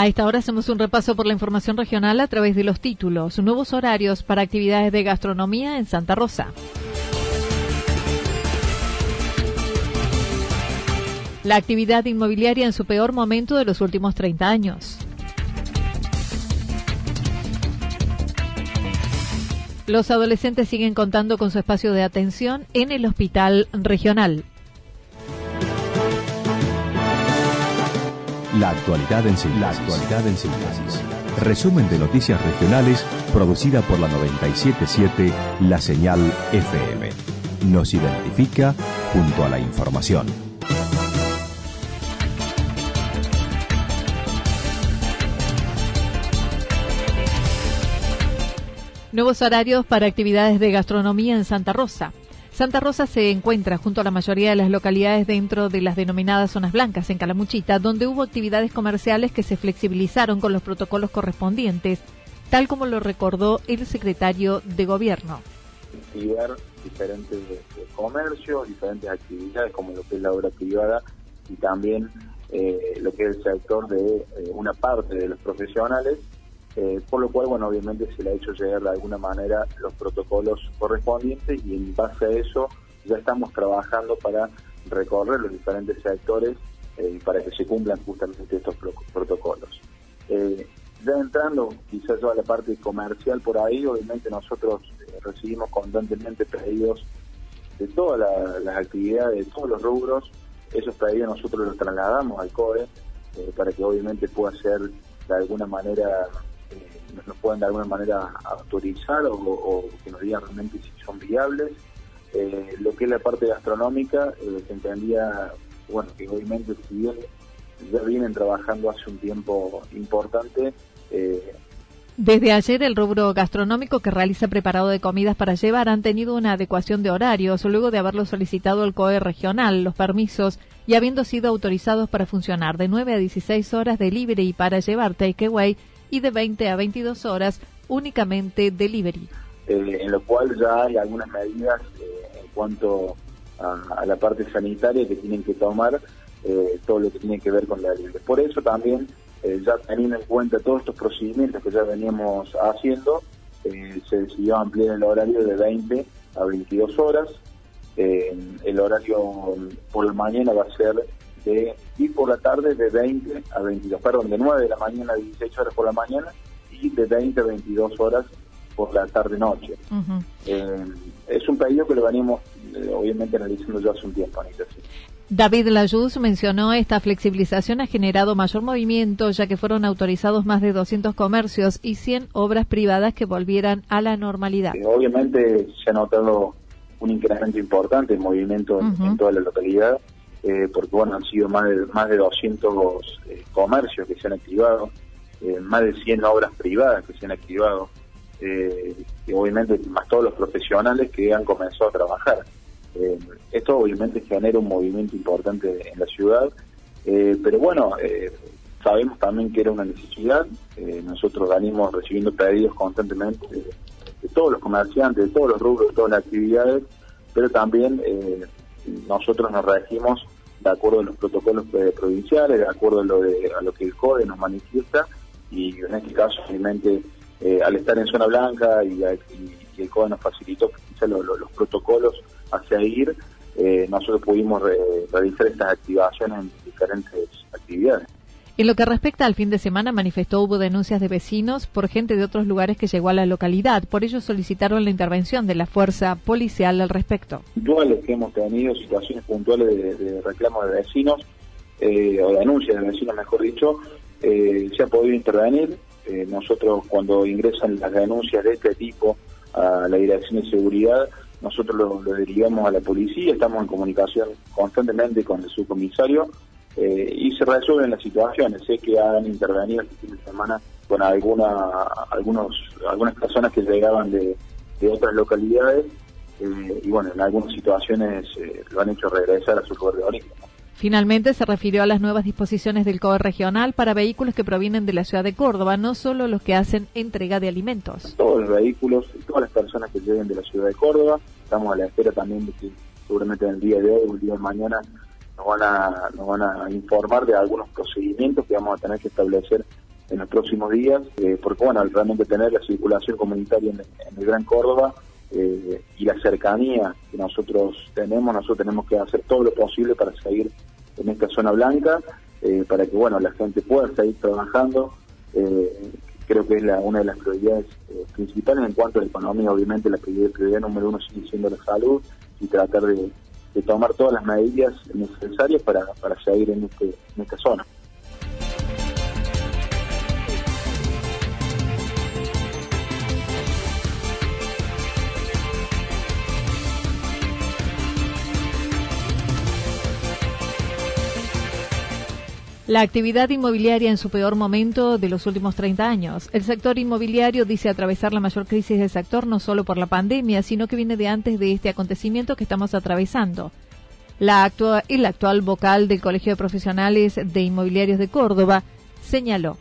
A esta hora hacemos un repaso por la información regional a través de los títulos, nuevos horarios para actividades de gastronomía en Santa Rosa. La actividad inmobiliaria en su peor momento de los últimos 30 años. Los adolescentes siguen contando con su espacio de atención en el hospital regional. La actualidad en síntesis. La actualidad en síntesis. Resumen de noticias regionales producida por la 977 La Señal FM. Nos identifica junto a la información. Nuevos horarios para actividades de gastronomía en Santa Rosa. Santa Rosa se encuentra junto a la mayoría de las localidades dentro de las denominadas zonas blancas en Calamuchita, donde hubo actividades comerciales que se flexibilizaron con los protocolos correspondientes, tal como lo recordó el secretario de Gobierno. Diferentes comercios, diferentes actividades como lo que es la obra privada y también eh, lo que es el sector de eh, una parte de los profesionales eh, por lo cual, bueno, obviamente se le ha hecho llegar de alguna manera los protocolos correspondientes y en base a eso ya estamos trabajando para recorrer los diferentes sectores eh, para que se cumplan justamente estos protocolos. Eh, ya entrando quizás a la parte comercial por ahí, obviamente nosotros recibimos constantemente pedidos de todas las actividades, de todos los rubros, esos pedidos nosotros los trasladamos al COE para que obviamente pueda ser de alguna manera nos pueden de alguna manera autorizar o, que nos digan realmente si son viables. Eh, lo que es la parte gastronómica, eh, se entendía, bueno, que obviamente si bien ya vienen trabajando hace un tiempo importante, eh, desde ayer el rubro gastronómico que realiza preparado de comidas para llevar han tenido una adecuación de horarios luego de haberlo solicitado el COE regional, los permisos y habiendo sido autorizados para funcionar de 9 a 16 horas de libre y para llevar takeaway y de 20 a 22 horas únicamente delivery. Eh, en lo cual ya hay algunas medidas eh, en cuanto a, la parte sanitaria que tienen que tomar eh, todo lo que tiene que ver con la libre. Por eso también, ya teniendo en cuenta todos estos procedimientos que ya veníamos haciendo, se decidió ampliar el horario de 20 a 22 horas. el horario por la mañana va a ser de, y por la tarde de 20 a 22, perdón, de 9 de la mañana a 18 horas por la mañana y de 20 a 22 horas por la tarde-noche. Eh, es un pedido que lo venimos eh, obviamente analizando ya hace un tiempo, Anita. David Layuz mencionó esta flexibilización ha generado mayor movimiento ya que fueron autorizados más de 200 comercios y 100 obras privadas que volvieran a la normalidad. Eh, obviamente se ha notado un incremento importante en movimiento en toda la localidad. Eh, porque bueno, han sido más de, más de 200 eh, comercios que se han activado, eh, más de 100 obras privadas que se han activado, y obviamente más todos los profesionales que han comenzado a trabajar. esto obviamente genera un movimiento importante en la ciudad, pero bueno, sabemos también que era una necesidad, nosotros venimos recibiendo pedidos constantemente de, de, todos los comerciantes, de todos los rubros, de todas las actividades, pero también nosotros nos regimos de acuerdo a los protocolos provinciales, de acuerdo a lo, de, a lo que el CODE nos manifiesta y en este caso obviamente eh, al estar en zona blanca y, el COE nos facilitó quizá los protocolos a seguir, eh, nosotros pudimos realizar estas activaciones en diferentes actividades. En lo que respecta al fin de semana, manifestó hubo denuncias de vecinos por gente de otros lugares que llegó a la localidad. Por ello solicitaron la intervención de la fuerza policial al respecto. Puntuales que hemos tenido, situaciones puntuales de, de reclamos de vecinos, eh, o denuncias de vecinos, mejor dicho, eh, se ha podido intervenir. Eh, nosotros cuando ingresan las denuncias de este tipo a la Dirección de Seguridad, nosotros lo, lo derivamos a la policía, estamos en comunicación constantemente con el subcomisario eh, y se resuelven las situaciones. Sé que han intervenido este fin de semana con alguna, algunos, algunas personas que llegaban de, otras localidades eh, y bueno, en algunas situaciones eh, lo han hecho regresar a su lugar de origen. Finalmente se refirió a las nuevas disposiciones del COE regional para vehículos que provienen de la ciudad de Córdoba, no solo los que hacen entrega de alimentos. Todos los vehículos y todas las personas que lleguen de la ciudad de Córdoba, estamos a la espera también de que seguramente en el día de hoy o el día de mañana nos van a, nos van a informar de algunos procedimientos que vamos a tener que establecer en los próximos días, eh, porque bueno, realmente tener la circulación comunitaria en, el Gran Córdoba eh, y la cercanía que nosotros tenemos, nosotros tenemos que hacer todo lo posible para seguir en esta zona blanca, eh, para que bueno, la gente pueda seguir trabajando. creo que es la, una de las prioridades principales en cuanto a la economía, obviamente la prioridad, prioridad número uno sigue siendo la salud y tratar de, de tomar todas las medidas necesarias para, para seguir en, este, en esta zona. La actividad inmobiliaria en su peor momento de los últimos 30 años. El sector inmobiliario dice atravesar la mayor crisis del sector no solo por la pandemia, sino que viene de antes de este acontecimiento que estamos atravesando. La actual, el actual vocal del Colegio de Profesionales de Inmobiliarios de Córdoba señaló.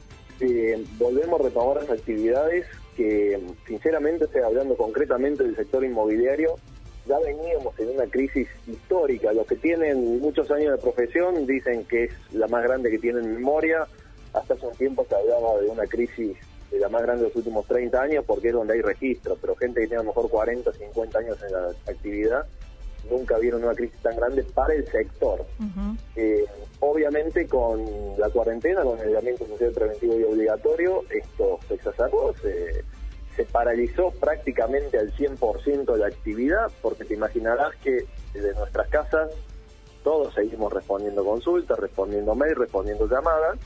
Volvemos a retomar las actividades que, sinceramente, estoy hablando concretamente del sector inmobiliario, ya veníamos en una crisis histórica. Los que tienen muchos años de profesión dicen que es la más grande que tienen en memoria. Hasta hace un tiempo se hablaba de una crisis de la más grande de los últimos 30 años porque es donde hay registro, pero gente que tiene a lo mejor 40, 50 años en la actividad nunca vieron una crisis tan grande para el sector. Eh, obviamente con la cuarentena, con el aislamiento social preventivo y obligatorio, esto se exacerbó, se se paralizó prácticamente al 100% la actividad, porque te imaginarás que desde nuestras casas todos seguimos respondiendo consultas, respondiendo mail, respondiendo llamadas,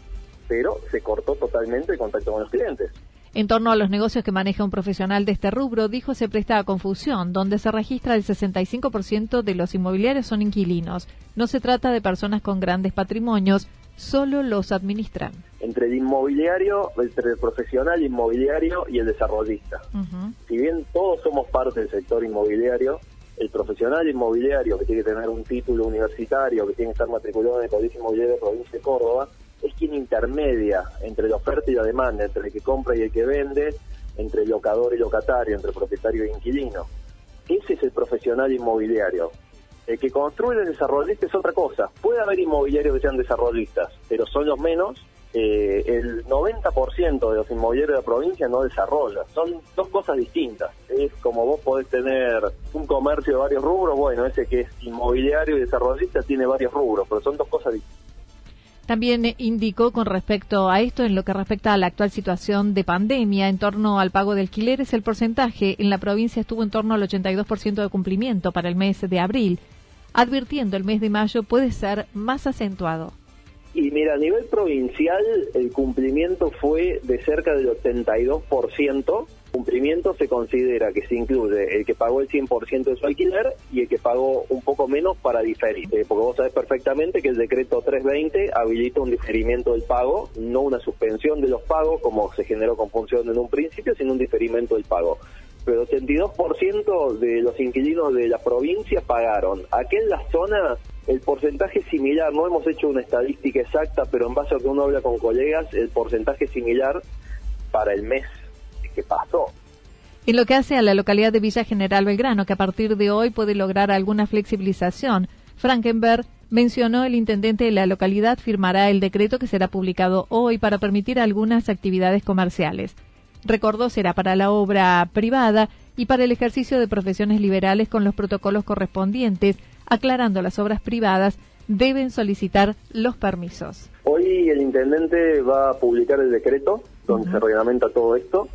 pero se cortó totalmente el contacto con los clientes. En torno a los negocios que maneja un profesional de este rubro, dijo se presta a confusión, donde se registra el 65% de los inmobiliarios son inquilinos. No se trata de personas con grandes patrimonios, solo los administran. Entre el inmobiliario, entre el profesional inmobiliario y el desarrollista. Si bien todos somos parte del sector inmobiliario, el profesional inmobiliario que tiene que tener un título universitario, que tiene que estar matriculado en el Código Inmobiliario de provincia de Córdoba, es quien intermedia entre la oferta y la demanda, entre el que compra y el que vende, entre el locador y locatario, entre el propietario e inquilino. Ese es el profesional inmobiliario. El que construye el desarrollista es otra cosa. Puede haber inmobiliarios que sean desarrollistas, pero son los menos. Eh, el 90% de los inmobiliarios de la provincia no desarrolla. Son dos cosas distintas. Es como vos podés tener un comercio de varios rubros, bueno, ese que es inmobiliario y desarrollista tiene varios rubros, pero son dos cosas distintas. También indicó con respecto a esto, en lo que respecta a la actual situación de pandemia en torno al pago de alquileres, el porcentaje en la provincia estuvo en torno al 82% de cumplimiento para el mes de abril, advirtiendo el mes de mayo puede ser más acentuado. Y mira, a nivel provincial el cumplimiento fue de cerca del 82%. Cumplimiento se considera que se incluye el que pagó el 100% de su alquiler y el que pagó un poco menos para diferir. Eh, porque vos sabés perfectamente que el decreto 320 habilita un diferimiento del pago, no una suspensión de los pagos como se generó con función en un principio, sino un diferimiento del pago pero 82% de los inquilinos de la provincia pagaron. Aquí en la zona el porcentaje similar, no hemos hecho una estadística exacta, pero en base a que uno habla con colegas, el porcentaje similar para el mes que pasó. En lo que hace a la localidad de Villa General Belgrano, que a partir de hoy puede lograr alguna flexibilización, Frankenberg mencionó el intendente de la localidad firmará el decreto que será publicado hoy para permitir algunas actividades comerciales. Recordó será para la obra privada y para el ejercicio de profesiones liberales con los protocolos correspondientes, aclarando las obras privadas deben solicitar los permisos. Hoy el intendente va a publicar el decreto donde se reglamenta todo esto.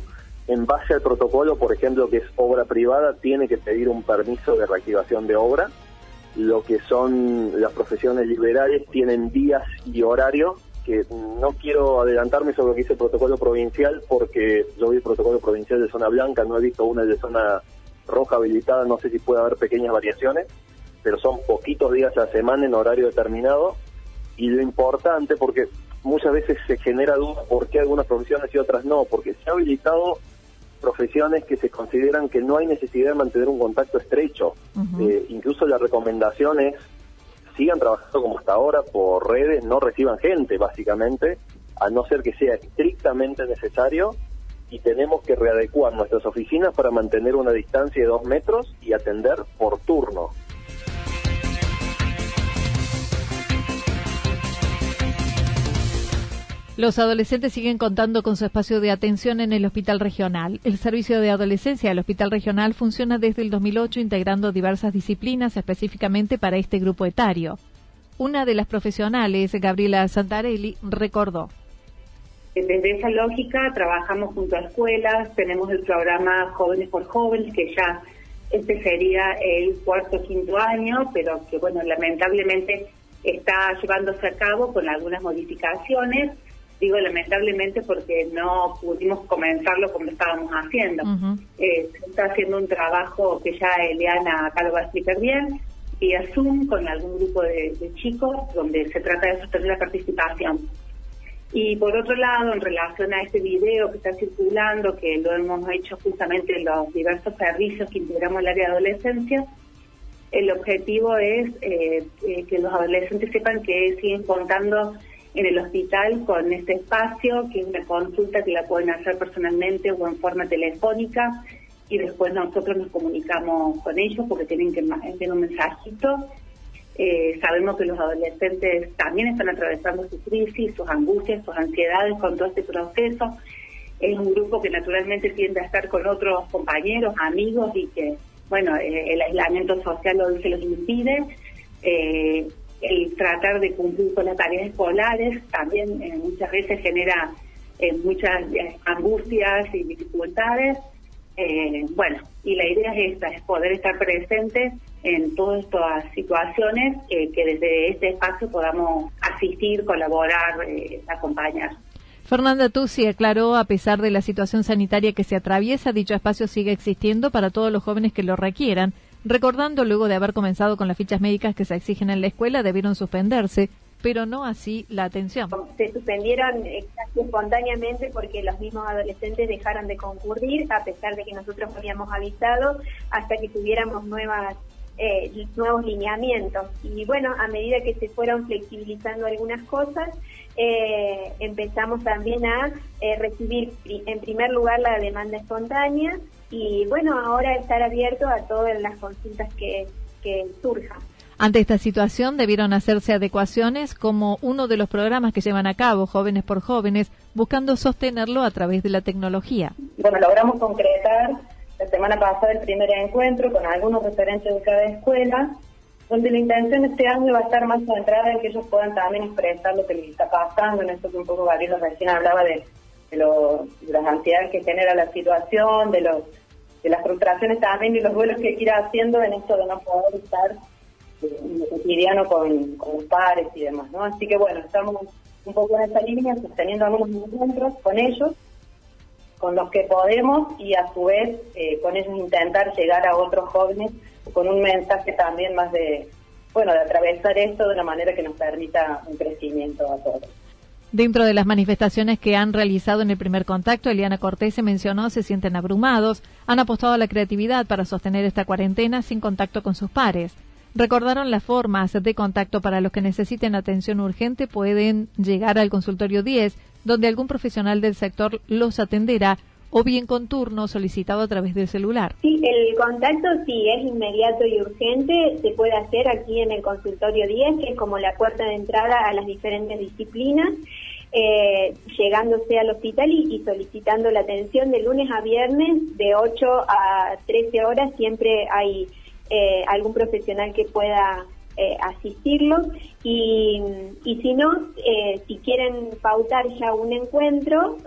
En base al protocolo, por ejemplo, que es obra privada, tiene que pedir un permiso de reactivación de obra. Lo que son las profesiones liberales tienen días y horario que no quiero adelantarme sobre lo que dice el protocolo provincial porque yo vi el protocolo provincial de zona blanca, no he visto una de zona roja habilitada, no sé si puede haber pequeñas variaciones, pero son poquitos días a la semana en horario determinado y lo importante porque muchas veces se genera duda por qué algunas profesiones y otras no, porque se ha habilitado profesiones que se consideran que no hay necesidad de mantener un contacto estrecho. Eh, incluso la recomendación es sigan trabajando como hasta ahora por redes, no reciban gente básicamente, a no ser que sea estrictamente necesario y tenemos que readecuar nuestras oficinas para mantener una distancia de dos metros y atender por turno. Los adolescentes siguen contando con su espacio de atención en el Hospital Regional. El servicio de adolescencia del Hospital Regional funciona desde el 2008 integrando diversas disciplinas específicamente para este grupo etario. Una de las profesionales, Gabriela Santarelli, recordó. Desde esa lógica trabajamos junto a escuelas, tenemos el programa Jóvenes por Jóvenes, que ya este sería el cuarto o quinto año, pero que bueno, lamentablemente está llevándose a cabo con algunas modificaciones digo lamentablemente porque no pudimos comenzarlo como estábamos haciendo. Eh, se está haciendo un trabajo que ya Eliana acá lo va a explicar bien, vía Zoom con algún grupo de, chicos donde se trata de sostener la participación. Y por otro lado, en relación a este video que está circulando, que lo hemos hecho justamente en los diversos servicios que integramos el área de adolescencia, el objetivo es eh, eh, que los adolescentes sepan que siguen contando en el hospital con este espacio, que es una consulta que la pueden hacer personalmente o en forma telefónica y después nosotros nos comunicamos con ellos porque tienen que enviar un mensajito. Eh, sabemos que los adolescentes también están atravesando su crisis, sus angustias, sus ansiedades con todo este proceso. Es un grupo que naturalmente tiende a estar con otros compañeros, amigos y que, bueno, eh, el aislamiento social lo, se los impide. Eh, el tratar de cumplir con las tareas escolares también eh, muchas veces genera eh, muchas eh, angustias y dificultades. bueno, y la idea es esta, es poder estar presentes en todas estas situaciones que desde este espacio podamos asistir, colaborar, acompañar. Fernanda Tusi aclaró, a pesar de la situación sanitaria que se atraviesa, dicho espacio sigue existiendo para todos los jóvenes que lo requieran recordando luego de haber comenzado con las fichas médicas que se exigen en la escuela debieron suspenderse, pero no así la atención. Se suspendieron eh, casi espontáneamente porque los mismos adolescentes dejaron de concurrir, a pesar de que nosotros habíamos avisado, hasta que tuviéramos nuevas eh, nuevos lineamientos. Y bueno, a medida que se fueron flexibilizando algunas cosas, eh, empezamos también a recibir en primer lugar la demanda espontánea y bueno, ahora estar abierto a todas las consultas que, que surjan. Ante esta situación debieron hacerse adecuaciones como uno de los programas que llevan a cabo Jóvenes por Jóvenes, buscando sostenerlo a través de la tecnología. Bueno, logramos concretar la semana pasada el primer encuentro con algunos referentes de cada escuela, donde la intención este año va a estar más centrada en que ellos puedan también expresar lo que les está pasando, en esto que un poco Gabriel recién hablaba de, de, de las ansiedades que genera la situación, de los de las frustraciones también y los duelos que ir haciendo en esto de no poder estar eh, en lo cotidiano con, los pares y demás, ¿no? Así que bueno, estamos un poco en esa línea, sosteniendo algunos encuentros con ellos, con los que podemos y a su vez eh, con ellos intentar llegar a otros jóvenes con un mensaje también más de, bueno, de atravesar esto de una manera que nos permita un crecimiento a todos. Dentro de las manifestaciones que han realizado en el primer contacto, Eliana Cortés se mencionó se sienten abrumados, han apostado a la creatividad para sostener esta cuarentena sin contacto con sus pares. Recordaron las formas de contacto para los que necesiten atención urgente pueden llegar al consultorio 10, donde algún profesional del sector los atenderá o bien con turno solicitado a través del celular. Sí, el contacto si es inmediato y urgente se puede hacer aquí en el consultorio 10, que es como la puerta de entrada a las diferentes disciplinas. Eh, llegándose al hospital y, solicitando la atención de lunes a viernes de 8 a 13 horas. Siempre hay eh, algún profesional que pueda eh, asistirlos y, y, si no, si quieren pautar ya un encuentro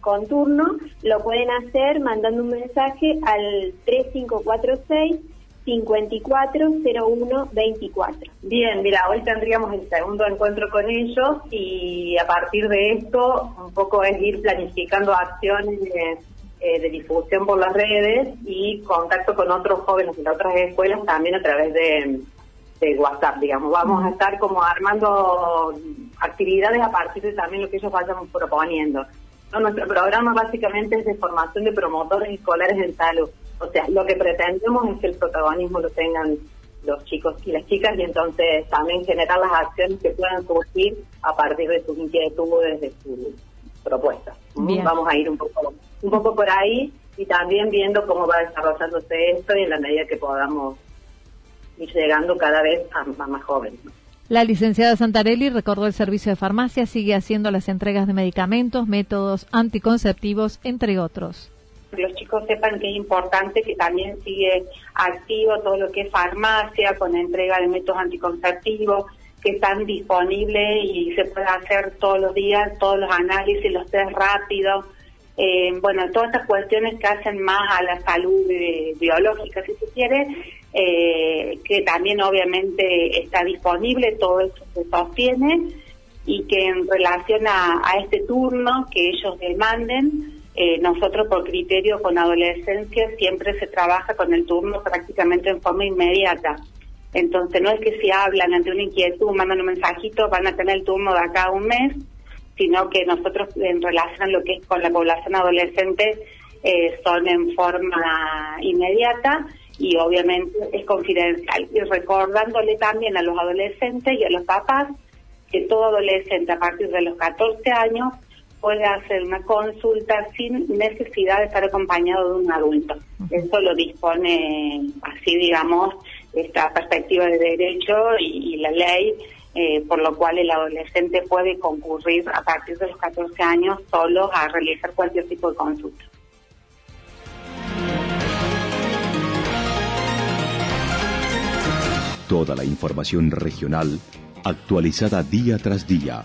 con turno, lo pueden hacer mandando un mensaje al 3546 540124. Bien, mira, hoy tendríamos el segundo encuentro con ellos y a partir de esto un poco es ir planificando acciones de, eh, difusión por las redes y contacto con otros jóvenes de otras escuelas también a través de, WhatsApp, digamos. Vamos a estar como armando actividades a partir de también lo que ellos vayan proponiendo. nuestro programa básicamente es de formación de promotores escolares en salud o sea, lo que pretendemos es que el protagonismo lo tengan los chicos y las chicas y entonces también generar las acciones que puedan surgir a partir de sus inquietudes, de sus propuestas. Vamos a ir un poco, un poco por ahí y también viendo cómo va desarrollándose esto y en la medida que podamos ir llegando cada vez a, más jóvenes. La licenciada Santarelli recordó el servicio de farmacia, sigue haciendo las entregas de medicamentos, métodos anticonceptivos, entre otros los chicos sepan que es importante que también sigue activo todo lo que es farmacia con entrega de métodos anticonceptivos que están disponibles y se puede hacer todos los días, todos los análisis, los test rápidos, eh, bueno, todas estas cuestiones que hacen más a la salud biológica, si se quiere, eh, que también obviamente está disponible, todo esto se sostiene y que en relación a este turno que ellos demanden, eh, nosotros por criterio con adolescencia siempre se trabaja con el turno prácticamente en forma inmediata. Entonces no es que si hablan ante una inquietud, mandan un mensajito, van a tener el turno de acá a un mes, sino que nosotros en relación a lo que es con la población adolescente eh, son en forma inmediata y obviamente es confidencial. Y recordándole también a los adolescentes y a los papás que todo adolescente a partir de los 14 años puede hacer una consulta sin necesidad de estar acompañado de un adulto. Eso lo dispone así, digamos, esta perspectiva de derecho y, la ley, eh, por lo cual el adolescente puede concurrir a partir de los 14 años solo a realizar cualquier tipo de consulta. Toda la información regional actualizada día tras día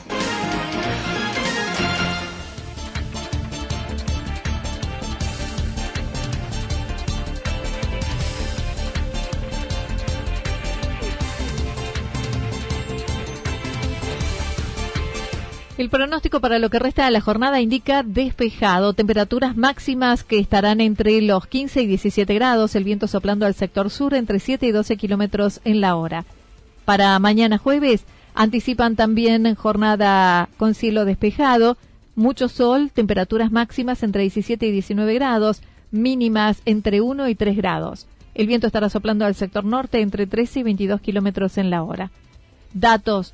El pronóstico para lo que resta de la jornada indica despejado, temperaturas máximas que estarán entre los 15 y 17 grados, el viento soplando al sector sur entre 7 y 12 kilómetros en la hora. Para mañana jueves anticipan también jornada con cielo despejado, mucho sol, temperaturas máximas entre 17 y 19 grados, mínimas entre 1 y 3 grados. El viento estará soplando al sector norte entre 13 y 22 kilómetros en la hora. Datos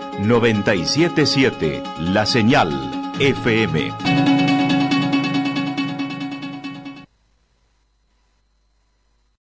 977 La Señal FM.